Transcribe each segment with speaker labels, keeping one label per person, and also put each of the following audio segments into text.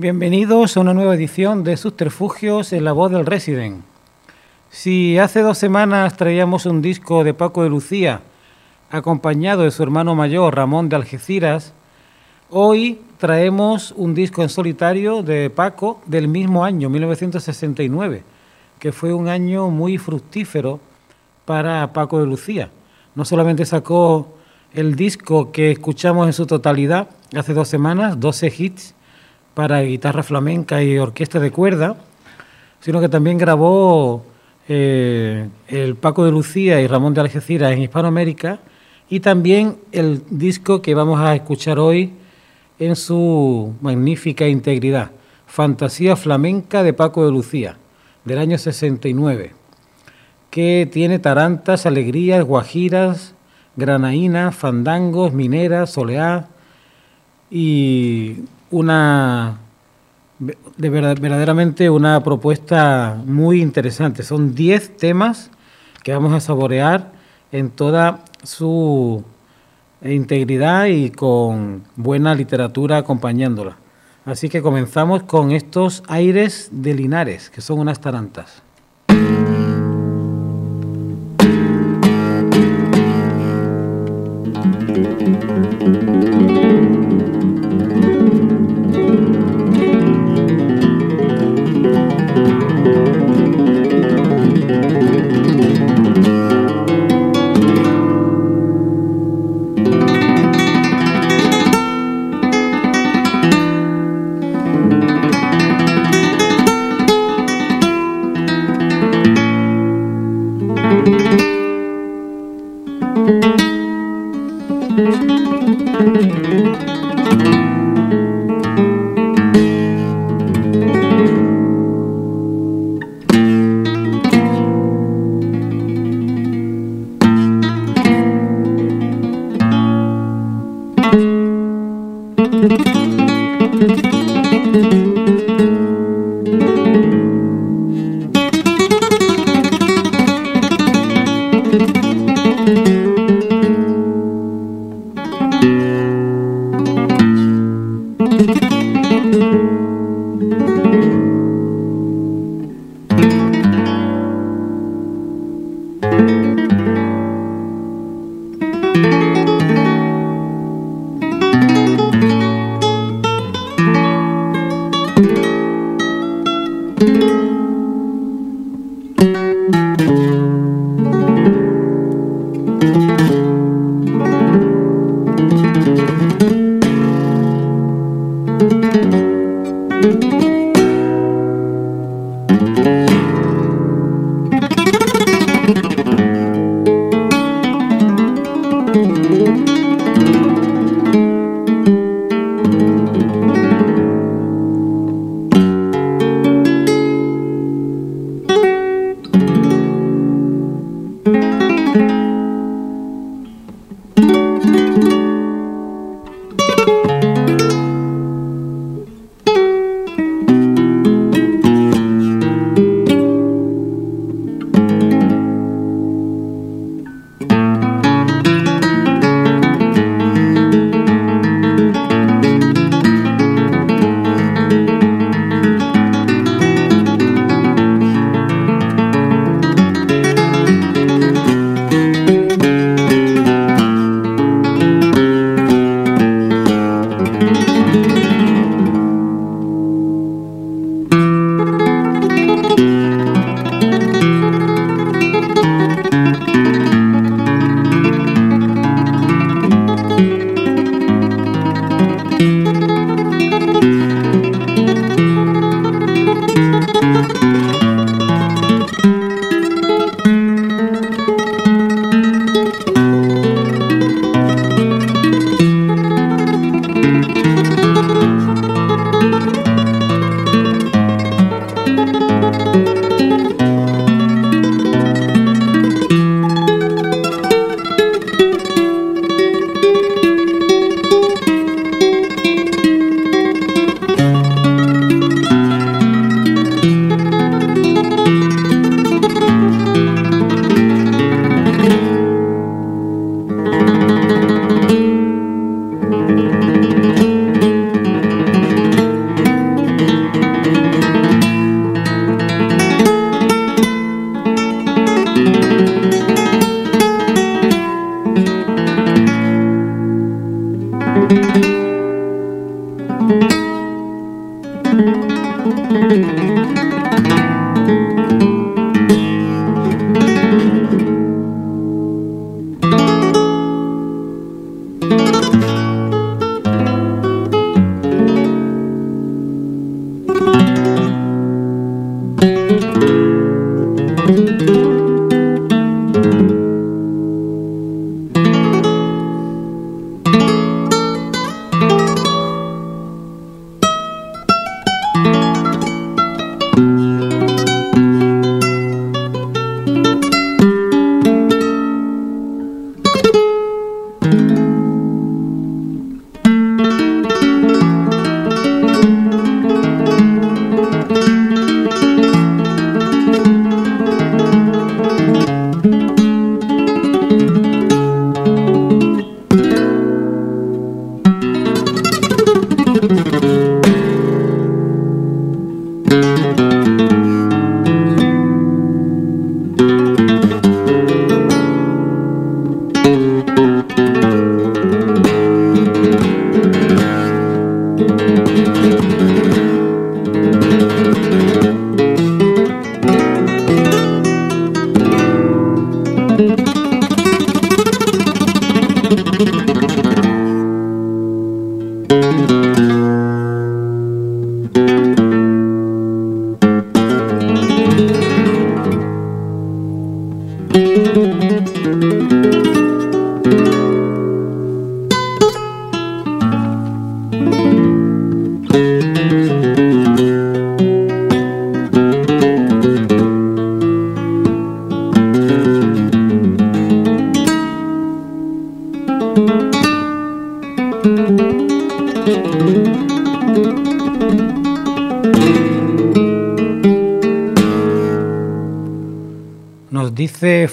Speaker 1: Bienvenidos a una nueva edición de Subterfugios en la voz del Resident. Si hace dos semanas traíamos un disco de Paco de Lucía, acompañado de su hermano mayor Ramón de Algeciras, hoy traemos un disco en solitario de Paco del mismo año, 1969, que fue un año muy fructífero para Paco de Lucía. No solamente sacó el disco que escuchamos en su totalidad hace dos semanas, 12 hits, para guitarra flamenca y orquesta de cuerda, sino que también grabó eh, el Paco de Lucía y Ramón de Algeciras en Hispanoamérica y también el disco que vamos a escuchar hoy en su magnífica integridad, Fantasía Flamenca de Paco de Lucía, del año 69, que tiene tarantas, alegrías, guajiras, granaínas, fandangos, mineras, soleá y una de verdaderamente una propuesta muy interesante. Son 10 temas que vamos a saborear en toda su integridad y con buena literatura acompañándola. Así que comenzamos con estos aires de Linares, que son unas tarantas.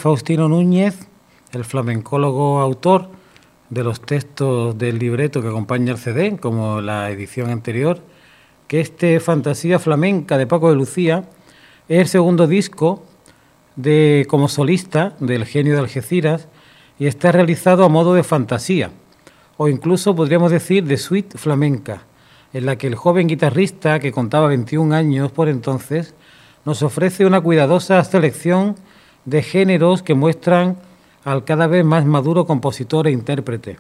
Speaker 1: Faustino Núñez, el flamencólogo autor de los textos del libreto que acompaña el CD, como la edición anterior, que este Fantasía Flamenca de Paco de Lucía es el segundo disco de, como solista del genio de Algeciras y está realizado a modo de fantasía, o incluso podríamos decir de suite flamenca, en la que el joven guitarrista, que contaba 21 años por entonces, nos ofrece una cuidadosa selección de géneros que muestran al cada vez más maduro compositor e intérprete.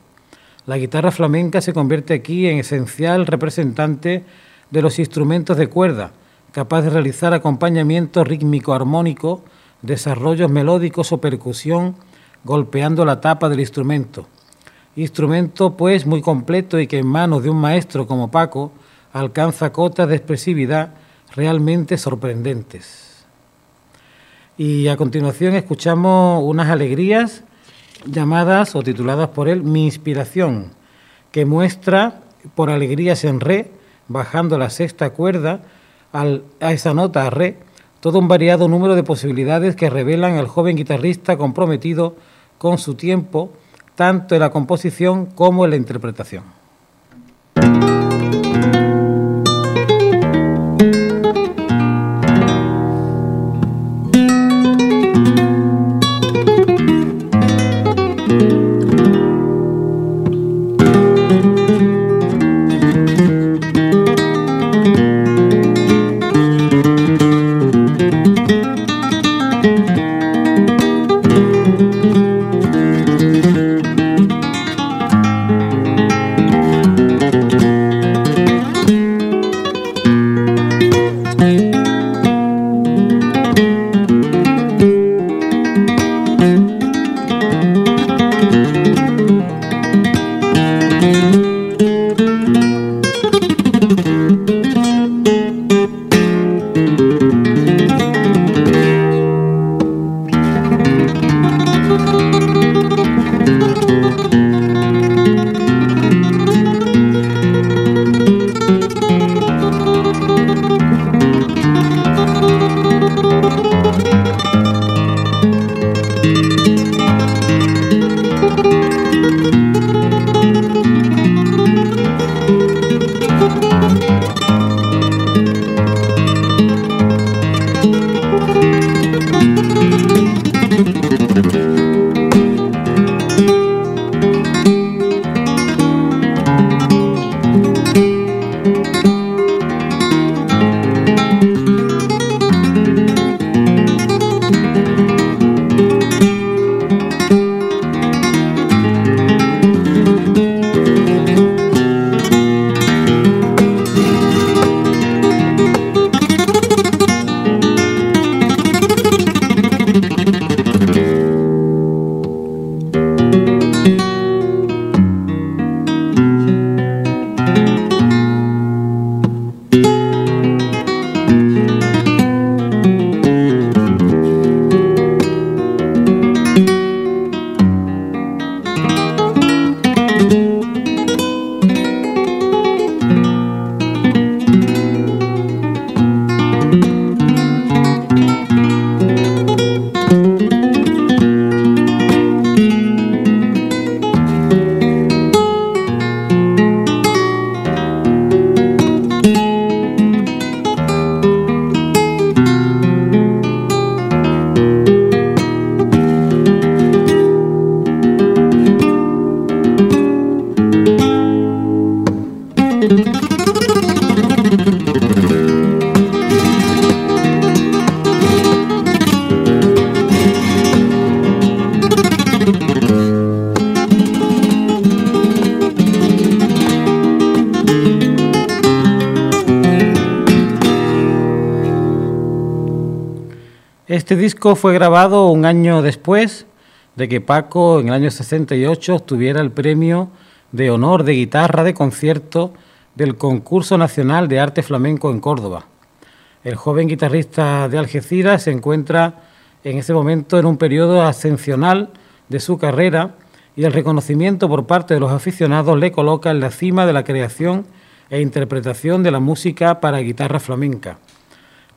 Speaker 1: La guitarra flamenca se convierte aquí en esencial representante de los instrumentos de cuerda, capaz de realizar acompañamiento rítmico armónico, desarrollos melódicos o percusión golpeando la tapa del instrumento. Instrumento pues muy completo y que en manos de un maestro como Paco alcanza cotas de expresividad realmente sorprendentes. Y a continuación escuchamos unas alegrías llamadas o tituladas por él Mi inspiración, que muestra por alegrías en re, bajando la sexta cuerda a esa nota re, todo un variado número de posibilidades que revelan al joven guitarrista comprometido con su tiempo, tanto en la composición como en la interpretación. Fue grabado un año después de que Paco en el año 68 obtuviera el premio de honor de guitarra de concierto del Concurso Nacional de Arte Flamenco en Córdoba. El joven guitarrista de Algeciras se encuentra en ese momento en un periodo ascensional de su carrera y el reconocimiento por parte de los aficionados le coloca en la cima de la creación e interpretación de la música para guitarra flamenca.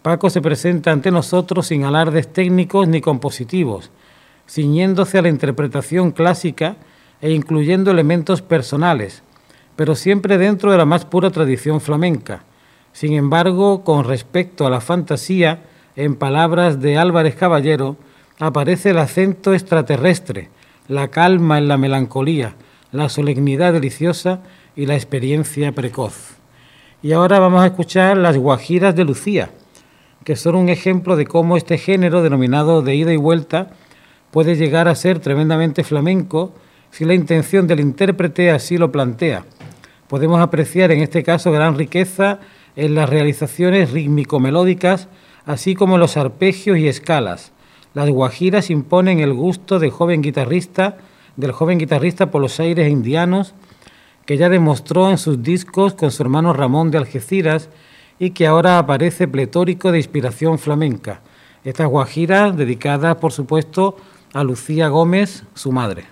Speaker 1: Paco se presenta ante nosotros sin alardes técnicos ni compositivos, ciñéndose a la interpretación clásica e incluyendo elementos personales, pero siempre dentro de la más pura tradición flamenca. Sin embargo, con respecto a la fantasía, en palabras de Álvarez Caballero, aparece el acento extraterrestre, la calma en la melancolía, la solemnidad deliciosa y la experiencia precoz. Y ahora vamos a escuchar las guajiras de Lucía, que son un ejemplo de cómo este género denominado de ida y vuelta puede llegar a ser tremendamente flamenco si la intención del intérprete así lo plantea. Podemos apreciar en este caso gran riqueza en las realizaciones rítmico-melódicas, así como en los arpegios y escalas. Las guajiras imponen el gusto del joven guitarrista, del joven guitarrista por los aires indianos, que ya demostró en sus discos con su hermano Ramón de Algeciras y que ahora aparece pletórico de inspiración flamenca. Estas guajiras dedicadas, por supuesto, a Lucía Gómez, su madre.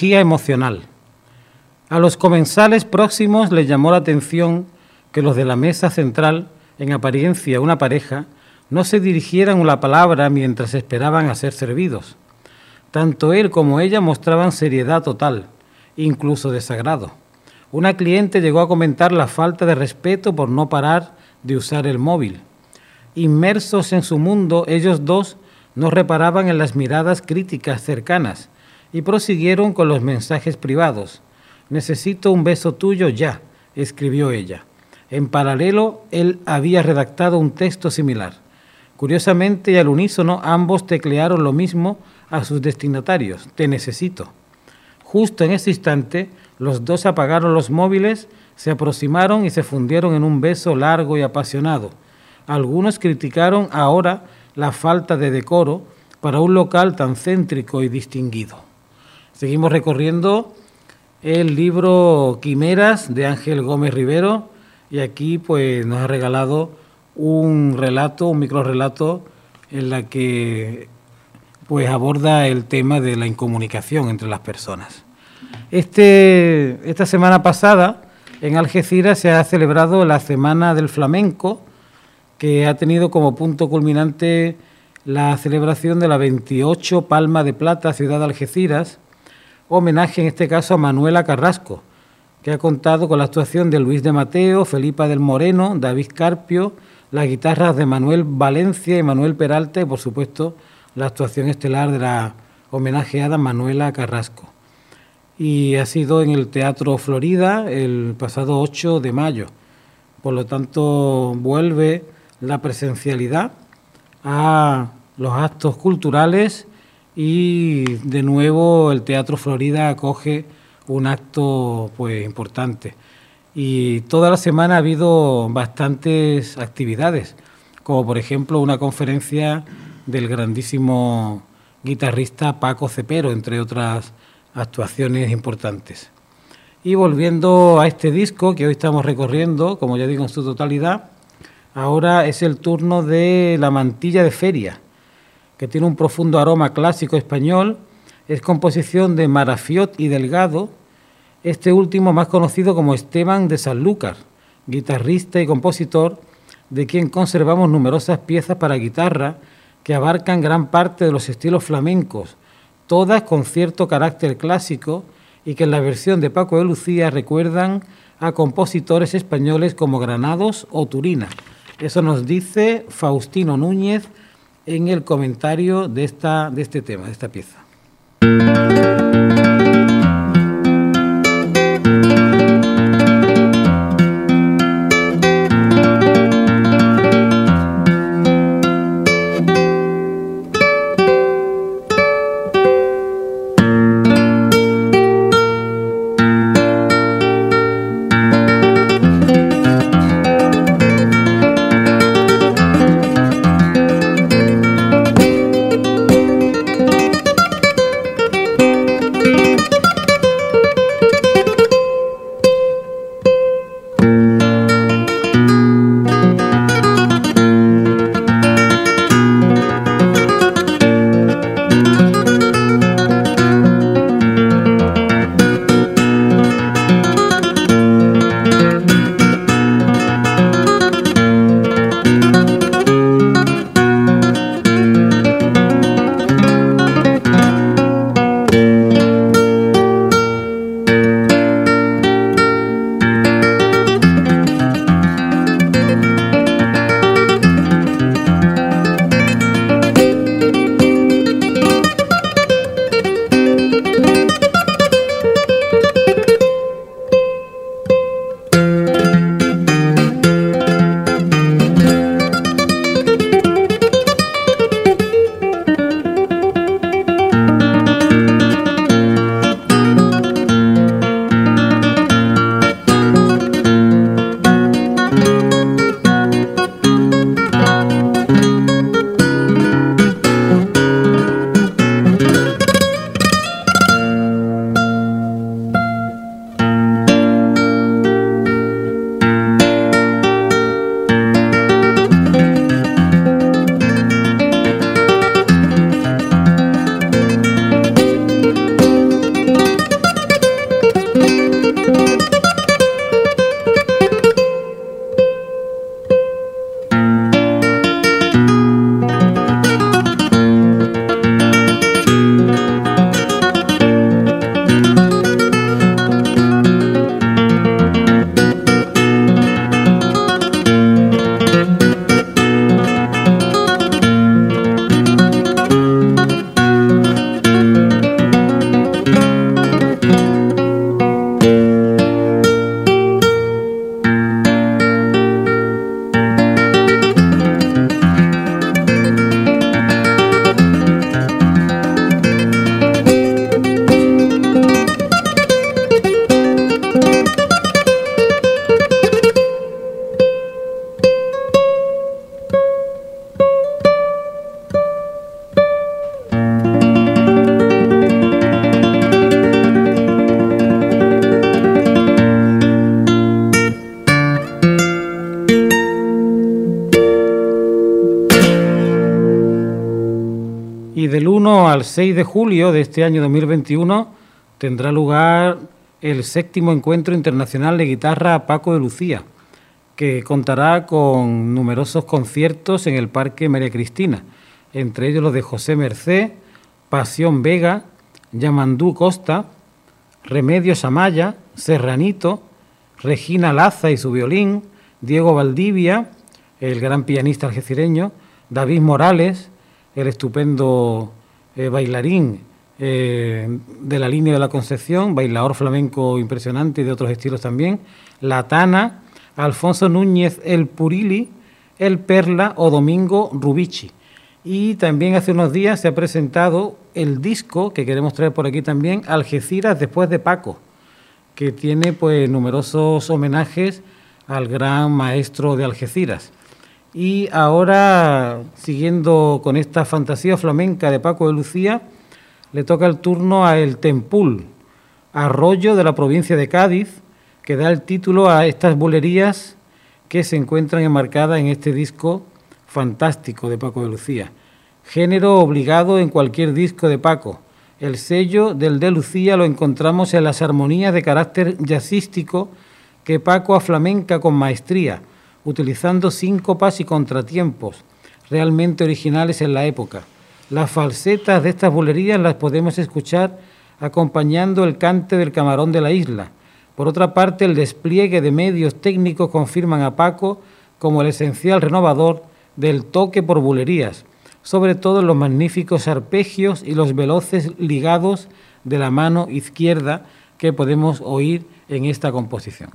Speaker 1: Emocional. A los comensales próximos les llamó la atención que los de la mesa central, en apariencia una pareja, no se dirigieran la palabra mientras esperaban a ser servidos. Tanto él como ella mostraban seriedad total, incluso desagrado. Una cliente llegó a comentar la falta de respeto por no parar de usar el móvil. Inmersos en su mundo, ellos dos no reparaban en las miradas críticas cercanas, y prosiguieron con los mensajes privados. Necesito un beso tuyo ya. escribió ella. En paralelo, él había redactado un texto similar. Curiosamente y al unísono, ambos teclearon lo mismo a sus destinatarios, te necesito. Justo en ese instante, los dos apagaron los móviles, se aproximaron y se fundieron en un beso largo y apasionado. Algunos criticaron ahora la falta de decoro para un local tan céntrico y distinguido. Seguimos recorriendo el libro Quimeras de Ángel Gómez Rivero y aquí pues nos ha regalado un relato, un microrelato en la que pues aborda el tema de la incomunicación entre las personas. Este, esta semana pasada en Algeciras se ha celebrado la Semana del Flamenco, que ha tenido como punto culminante la celebración de la 28 Palma de Plata Ciudad de Algeciras, homenaje en este caso a Manuela Carrasco, que ha contado con la actuación de Luis de Mateo, Felipa del Moreno, David Carpio, las guitarras de Manuel Valencia y Manuel Peralta y por supuesto la actuación estelar de la homenajeada Manuela Carrasco. Y ha sido en el Teatro Florida el pasado 8 de mayo. Por lo tanto, vuelve la presencialidad a los actos culturales y de nuevo el Teatro Florida acoge un acto pues importante. Y toda la semana ha habido bastantes actividades, como por ejemplo una conferencia del grandísimo guitarrista Paco Cepero, entre otras actuaciones importantes. Y volviendo a este disco que hoy estamos recorriendo, como ya digo en su totalidad, ahora es el turno de La mantilla de feria, que tiene un profundo aroma clásico español, es composición de Marafiot y Delgado, este último más conocido como Esteban de Sanlúcar, guitarrista y compositor, de quien conservamos numerosas piezas para guitarra, que abarcan gran parte de los estilos flamencos, todas con cierto carácter clásico y que en la versión de Paco de Lucía recuerdan a compositores españoles como Granados o Turina. Eso nos dice Faustino Núñez en el comentario de, esta, de este tema, de esta pieza. Al 6 de julio de este año 2021 tendrá lugar el séptimo encuentro internacional de guitarra Paco de Lucía, que contará con numerosos conciertos en el Parque María Cristina, entre ellos los de José Mercé, Pasión Vega, Yamandú Costa, Remedios Amaya, Serranito, Regina Laza y su violín, Diego Valdivia, el gran pianista algecireño, David Morales, el estupendo eh, bailarín eh, de la línea de la Concepción, bailador flamenco impresionante y de otros estilos también, La Tana, Alfonso Núñez El Purili, El Perla o Domingo Rubici. Y también hace unos días se ha presentado el disco que queremos traer por aquí también, Algeciras después de Paco, que tiene pues numerosos homenajes al gran maestro de Algeciras. Y ahora, siguiendo con esta fantasía flamenca de Paco de Lucía, le toca el turno a El Tempul, arroyo de la provincia de Cádiz, que da el título a estas bulerías que se encuentran enmarcadas en este disco fantástico de Paco de Lucía. Género obligado en cualquier disco de Paco. El sello del de Lucía lo encontramos en las armonías de carácter jazzístico que Paco aflamenca con maestría, utilizando síncopas y contratiempos, realmente originales en la época. Las falsetas de estas bulerías las podemos escuchar acompañando el cante del camarón de la isla. Por otra parte, el despliegue de medios técnicos confirman a Paco como el esencial renovador del toque por bulerías, sobre todo los magníficos arpegios y los veloces ligados de la mano izquierda que podemos oír en esta composición.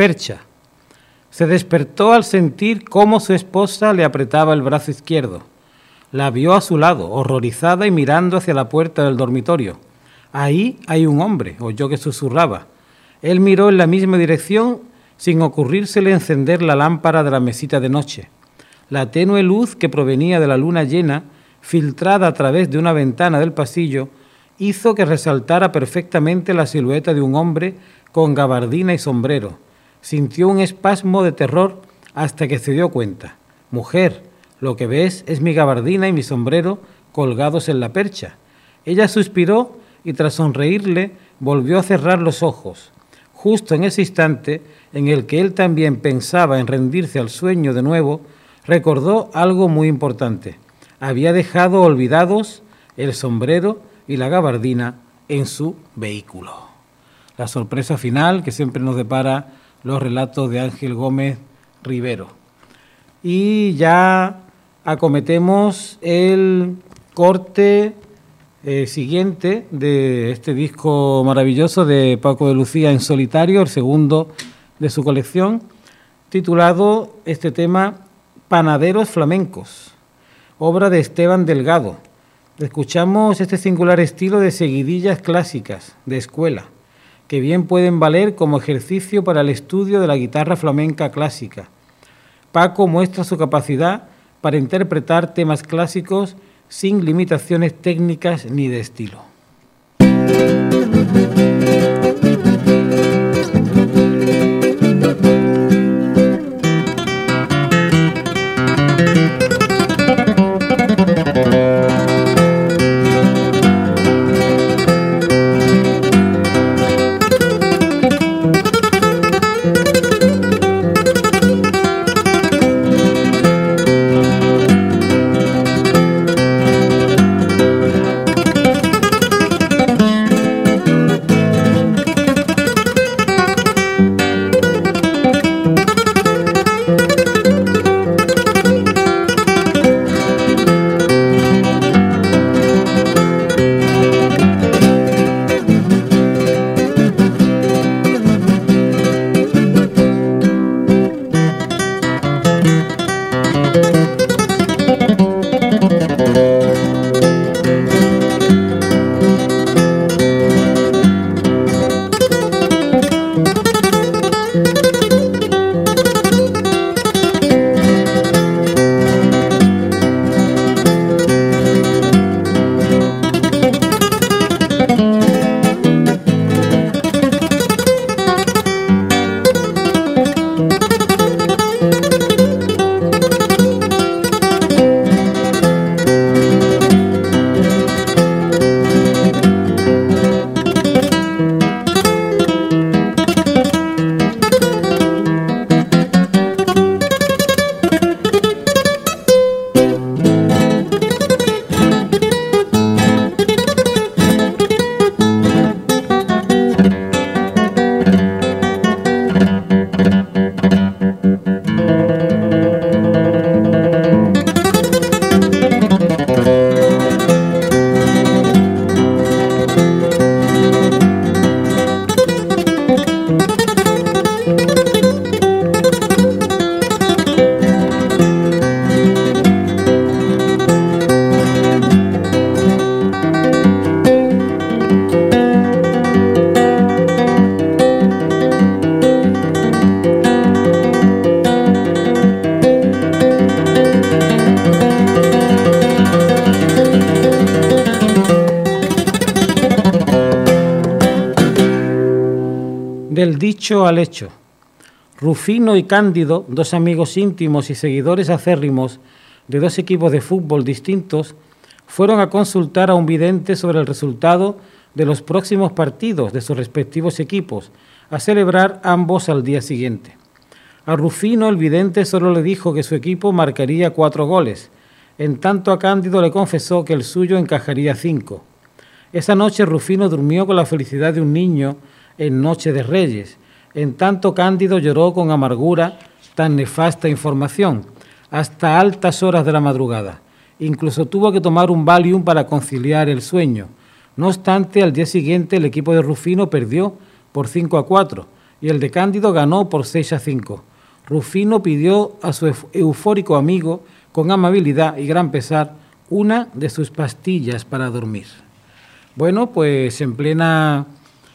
Speaker 1: Percha. Se despertó al sentir cómo su esposa le apretaba el brazo izquierdo. La vio a su lado, horrorizada y mirando hacia la puerta del dormitorio. Ahí hay un hombre, oyó que susurraba. Él miró en la misma dirección sin ocurrírsele encender la lámpara de la mesita de noche. La tenue luz que provenía de la luna llena, filtrada a través de una ventana del pasillo, hizo que resaltara perfectamente la silueta de un hombre con gabardina y sombrero. Sintió un espasmo de terror hasta que se dio cuenta. Mujer, lo que ves es mi gabardina y mi sombrero colgados en la percha. Ella suspiró y tras sonreírle volvió a cerrar los ojos. Justo en ese instante en el que él también pensaba en rendirse al sueño de nuevo, recordó algo muy importante. Había dejado olvidados el sombrero y la gabardina en su vehículo. La sorpresa final que siempre nos depara los relatos de Ángel Gómez Rivero. Y ya acometemos el corte eh, siguiente de este disco maravilloso de Paco de Lucía en solitario, el segundo de su colección, titulado este tema Panaderos Flamencos, obra de Esteban Delgado. Escuchamos este singular estilo de seguidillas clásicas, de escuela, que bien pueden valer como ejercicio para el estudio de la guitarra flamenca clásica. Paco muestra su capacidad para interpretar temas clásicos sin limitaciones técnicas ni de estilo. Al hecho. Rufino y Cándido, dos amigos íntimos y seguidores acérrimos de dos equipos de fútbol distintos, fueron a consultar a un vidente sobre el resultado de los próximos partidos de sus respectivos equipos, a celebrar ambos al día siguiente. A Rufino el vidente solo le dijo que su equipo marcaría cuatro goles, en tanto a Cándido le confesó que el suyo encajaría cinco. Esa noche Rufino durmió con la felicidad de un niño en Noche de Reyes, en tanto Cándido lloró con amargura tan nefasta información, hasta altas horas de la madrugada. Incluso tuvo que tomar un Valium para conciliar el sueño. No obstante, al día siguiente el equipo de Rufino perdió por 5 a 4 y el de Cándido ganó por 6 a 5. Rufino pidió a su eufórico amigo, con amabilidad y gran pesar, una de sus pastillas para dormir. Bueno, pues en plena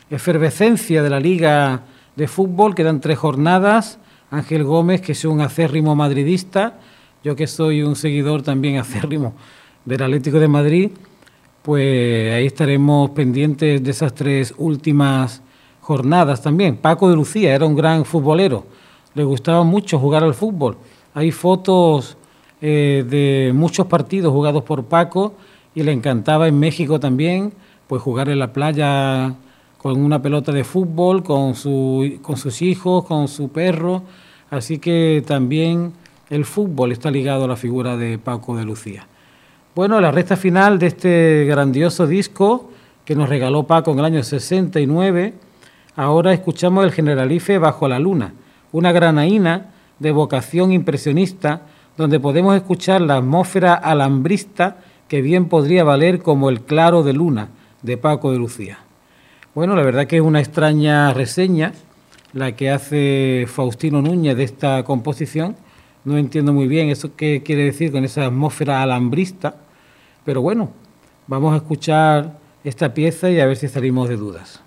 Speaker 1: efervescencia de la Liga de Fútbol quedan tres jornadas. Ángel Gómez, que es un acérrimo madridista, yo que soy un seguidor también acérrimo del Atlético de Madrid, pues ahí estaremos pendientes de esas tres últimas jornadas también. Paco de Lucía era un gran futbolero, le gustaba mucho jugar al fútbol. Hay fotos eh, de muchos partidos jugados por Paco y le encantaba en México también, pues jugar en la playa con una pelota de fútbol, con, su, con sus hijos, con su perro. Así que también el fútbol está ligado a la figura de Paco de Lucía. Bueno, la recta final de este grandioso disco que nos regaló Paco en el año 69 Ahora escuchamos el Generalife Bajo la Luna, una granaína de vocación impresionista donde podemos escuchar la atmósfera alambrista que bien podría valer como el claro de luna de Paco de Lucía. Bueno, la verdad que es una extraña reseña la que hace Faustino Núñez de esta composición. No entiendo muy bien eso qué quiere decir con esa atmósfera alambrista, pero bueno, vamos a escuchar esta pieza y a ver si salimos de dudas.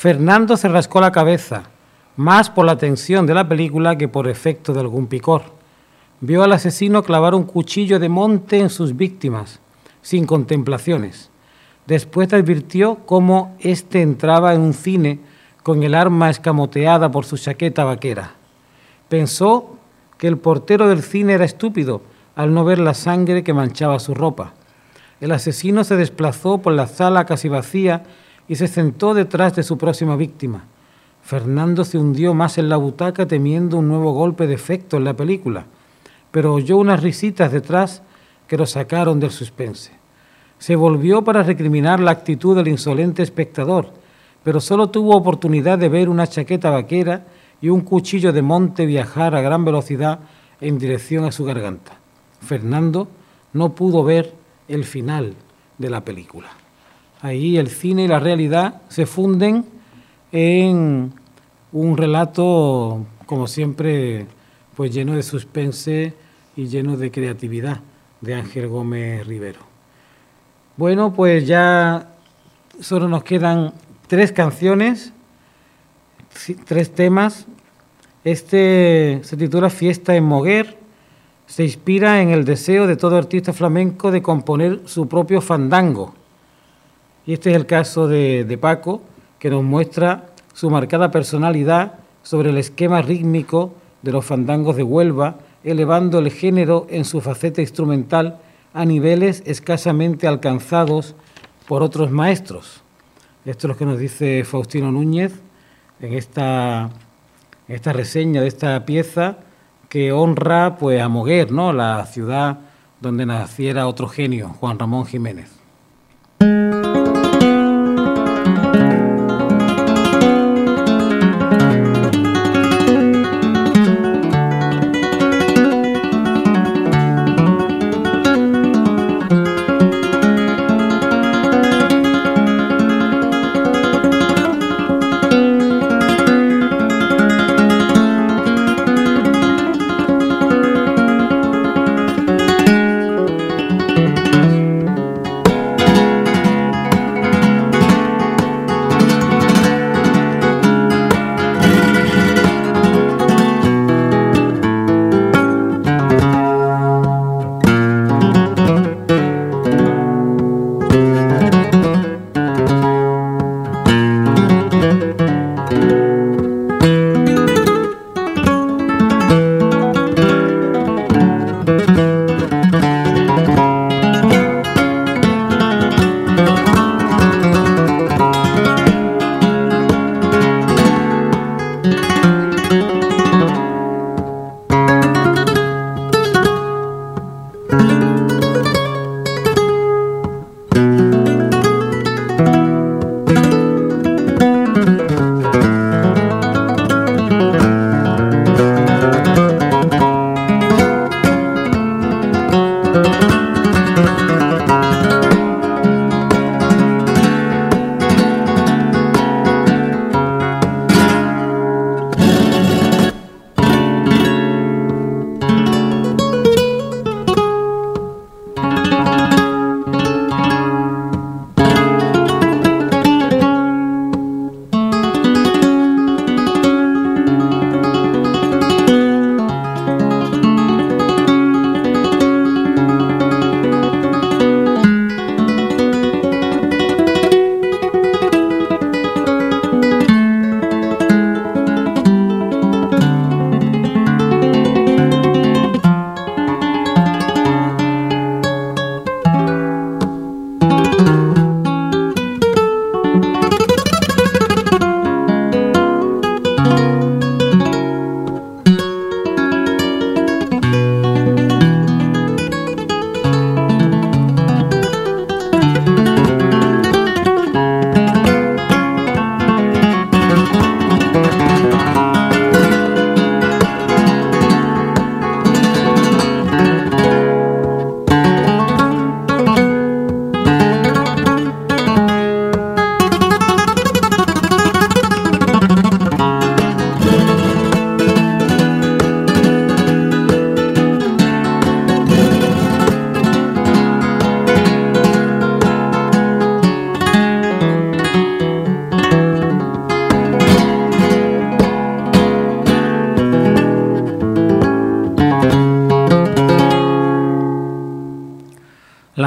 Speaker 1: Fernando se rascó la cabeza, más por la tensión de la película que por efecto de algún picor. Vio al asesino clavar un cuchillo de monte en sus víctimas, sin contemplaciones. Después advirtió cómo éste entraba en un cine con el arma escamoteada por su chaqueta vaquera. Pensó que el portero del cine era estúpido al no ver la sangre que manchaba su ropa. El asesino se desplazó por la sala casi vacía y se sentó detrás de su próxima víctima. Fernando se hundió más en la butaca temiendo un nuevo golpe de efecto en la película, pero oyó unas risitas detrás que lo sacaron del suspense. Se volvió para recriminar la actitud del insolente espectador, pero solo tuvo oportunidad de ver una chaqueta vaquera y un cuchillo de monte viajar a gran velocidad en dirección a su garganta. Fernando no pudo ver el final de la película. Ahí el cine y la realidad se funden en un relato, como siempre, pues lleno de suspense y lleno de creatividad de Ángel Gómez Rivero. Bueno, pues ya solo nos quedan tres canciones, tres temas. Este se titula Fiesta en Moguer se inspira en el deseo de todo artista flamenco de componer su propio fandango. Y este es el caso de, Paco, que nos muestra su marcada personalidad sobre el esquema rítmico de los fandangos de Huelva, elevando el género en su faceta instrumental a niveles escasamente alcanzados por otros maestros. Esto es lo que nos dice Faustino Núñez en esta, esta reseña de esta pieza que honra pues, a Moguer, ¿no? la ciudad donde naciera otro genio, Juan Ramón Jiménez.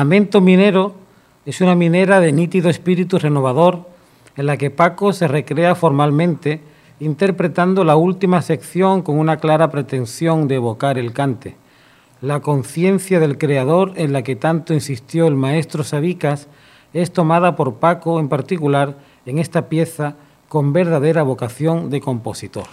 Speaker 1: Lamento Minero es una minera de nítido espíritu renovador en la que Paco se recrea formalmente interpretando la última sección con una clara pretensión de evocar el cante. La conciencia del creador en la que tanto insistió el maestro Sabicas es tomada por Paco en particular en esta pieza con verdadera vocación de compositor.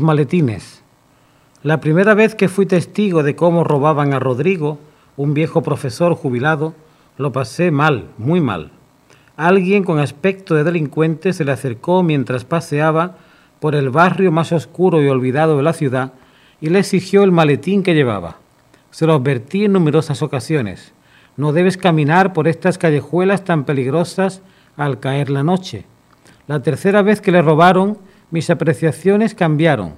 Speaker 1: Maletines. La primera vez que fui testigo de cómo robaban a Rodrigo, un viejo profesor jubilado, lo pasé mal, muy mal. Alguien con aspecto de delincuente se le acercó mientras paseaba por el barrio más oscuro y olvidado de la ciudad y le exigió el maletín que llevaba. Se lo advertí en numerosas ocasiones. No debes caminar por estas callejuelas tan peligrosas al caer la noche. La tercera vez que le robaron, mis apreciaciones cambiaron.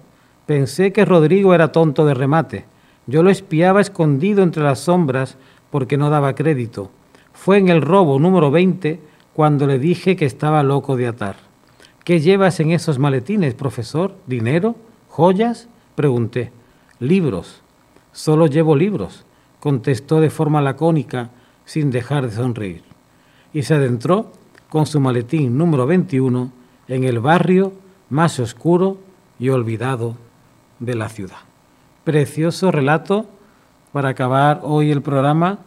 Speaker 1: Pensé que Rodrigo era tonto de remate. Yo lo espiaba escondido entre las sombras porque no daba crédito. Fue en el robo número 20 cuando le dije que estaba loco de atar. ¿Qué llevas en esos maletines, profesor? ¿Dinero? ¿Joyas? Pregunté. Libros. Solo llevo libros, contestó de forma lacónica, sin dejar de sonreír. Y se adentró con su maletín número 21 en el barrio más oscuro y olvidado de la ciudad. Precioso relato para acabar hoy el programa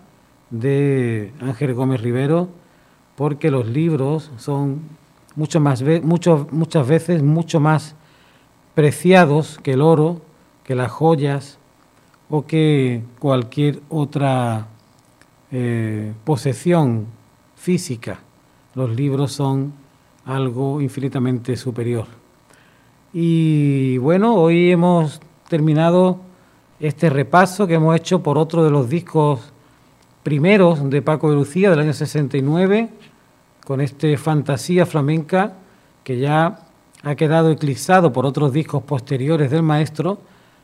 Speaker 1: de Ángel Gómez Rivero, porque los libros son mucho más, muchas veces mucho más preciados que el oro, que las joyas o que cualquier otra eh, posesión física. Los libros son algo infinitamente superior. Y bueno, hoy hemos terminado este repaso que hemos hecho por otro de los discos primeros de Paco de Lucía del año 69, con este Fantasía Flamenca que ya ha quedado eclipsado por otros discos posteriores del maestro,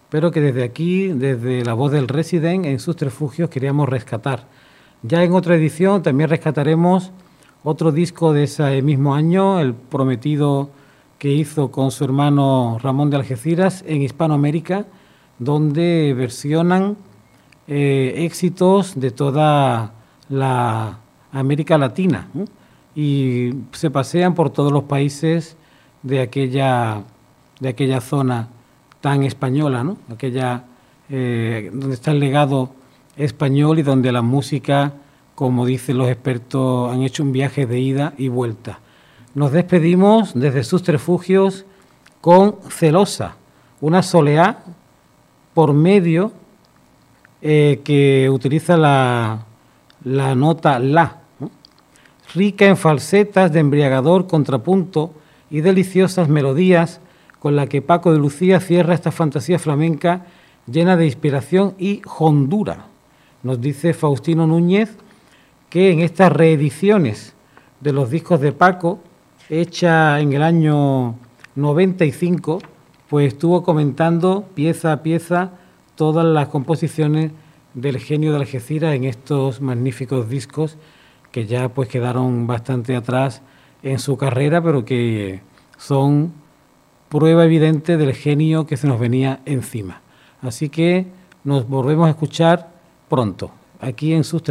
Speaker 1: pero que desde aquí, desde la voz del Resident, en sus refugios, queríamos rescatar. Ya en otra edición también rescataremos otro disco de ese mismo año, el prometido que hizo con su hermano Ramón de Algeciras en Hispanoamérica, donde versionan eh, éxitos de toda la América Latina y se pasean por todos los países de aquella, de aquella zona tan española, ¿no? aquella eh, donde está el legado español y donde la música, como dicen los expertos, han hecho un viaje de ida y vuelta. Nos despedimos desde sus refugios con Celosa, una soleá por medio eh, que utiliza la, nota La, rica en falsetas de embriagador, contrapunto y deliciosas melodías con la que Paco de Lucía cierra esta fantasía flamenca llena de inspiración y hondura. Nos dice Faustino Núñez que en estas reediciones de los discos de Paco hecha en el año 95, pues estuvo comentando pieza a pieza todas las composiciones del genio de Algeciras en estos magníficos discos que ya pues quedaron bastante atrás en su carrera, pero que son prueba evidente del genio que se nos venía encima. Así que nos volvemos a escuchar pronto, aquí en sus